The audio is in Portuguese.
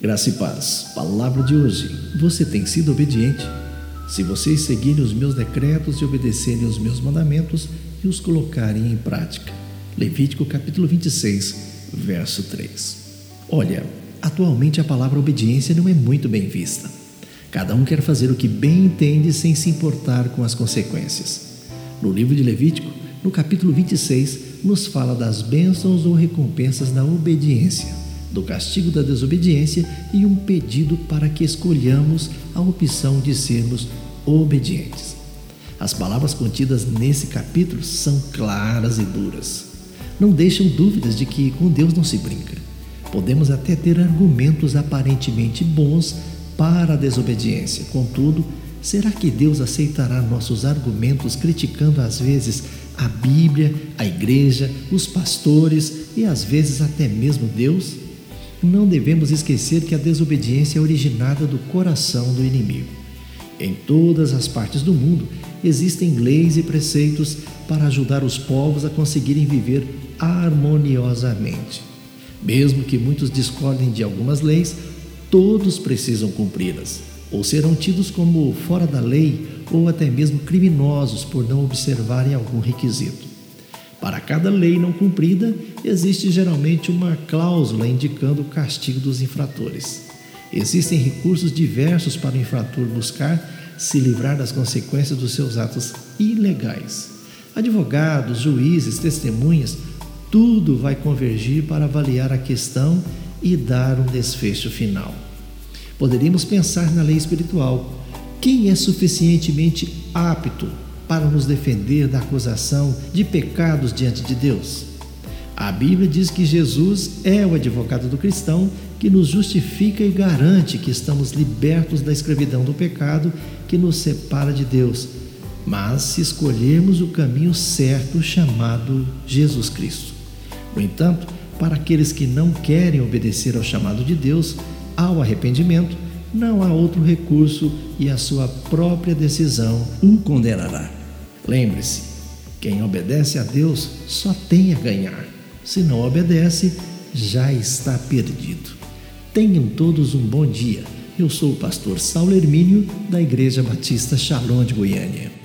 Graça e paz. Palavra de hoje. Você tem sido obediente? Se vocês seguirem os meus decretos e obedecerem os meus mandamentos e os colocarem em prática. Levítico capítulo 26, verso 3. Olha, atualmente a palavra obediência não é muito bem vista. Cada um quer fazer o que bem entende sem se importar com as consequências. No livro de Levítico, no capítulo 26, nos fala das bênçãos ou recompensas da obediência do castigo da desobediência e um pedido para que escolhamos a opção de sermos obedientes. As palavras contidas nesse capítulo são claras e duras. Não deixam dúvidas de que com Deus não se brinca. Podemos até ter argumentos aparentemente bons para a desobediência. Contudo, será que Deus aceitará nossos argumentos criticando às vezes a Bíblia, a igreja, os pastores e às vezes até mesmo Deus? Não devemos esquecer que a desobediência é originada do coração do inimigo. Em todas as partes do mundo existem leis e preceitos para ajudar os povos a conseguirem viver harmoniosamente. Mesmo que muitos discordem de algumas leis, todos precisam cumpri-las, ou serão tidos como fora da lei ou até mesmo criminosos por não observarem algum requisito. Para cada lei não cumprida, existe geralmente uma cláusula indicando o castigo dos infratores. Existem recursos diversos para o infrator buscar se livrar das consequências dos seus atos ilegais. Advogados, juízes, testemunhas, tudo vai convergir para avaliar a questão e dar um desfecho final. Poderíamos pensar na lei espiritual. Quem é suficientemente apto para nos defender da acusação de pecados diante de Deus. A Bíblia diz que Jesus é o advogado do cristão que nos justifica e garante que estamos libertos da escravidão do pecado que nos separa de Deus, mas se escolhermos o caminho certo chamado Jesus Cristo. No entanto, para aqueles que não querem obedecer ao chamado de Deus, ao arrependimento, não há outro recurso e a sua própria decisão o condenará. Lembre-se, quem obedece a Deus só tem a ganhar. Se não obedece, já está perdido. Tenham todos um bom dia. Eu sou o pastor Saulo Hermínio, da Igreja Batista Shalom de Goiânia.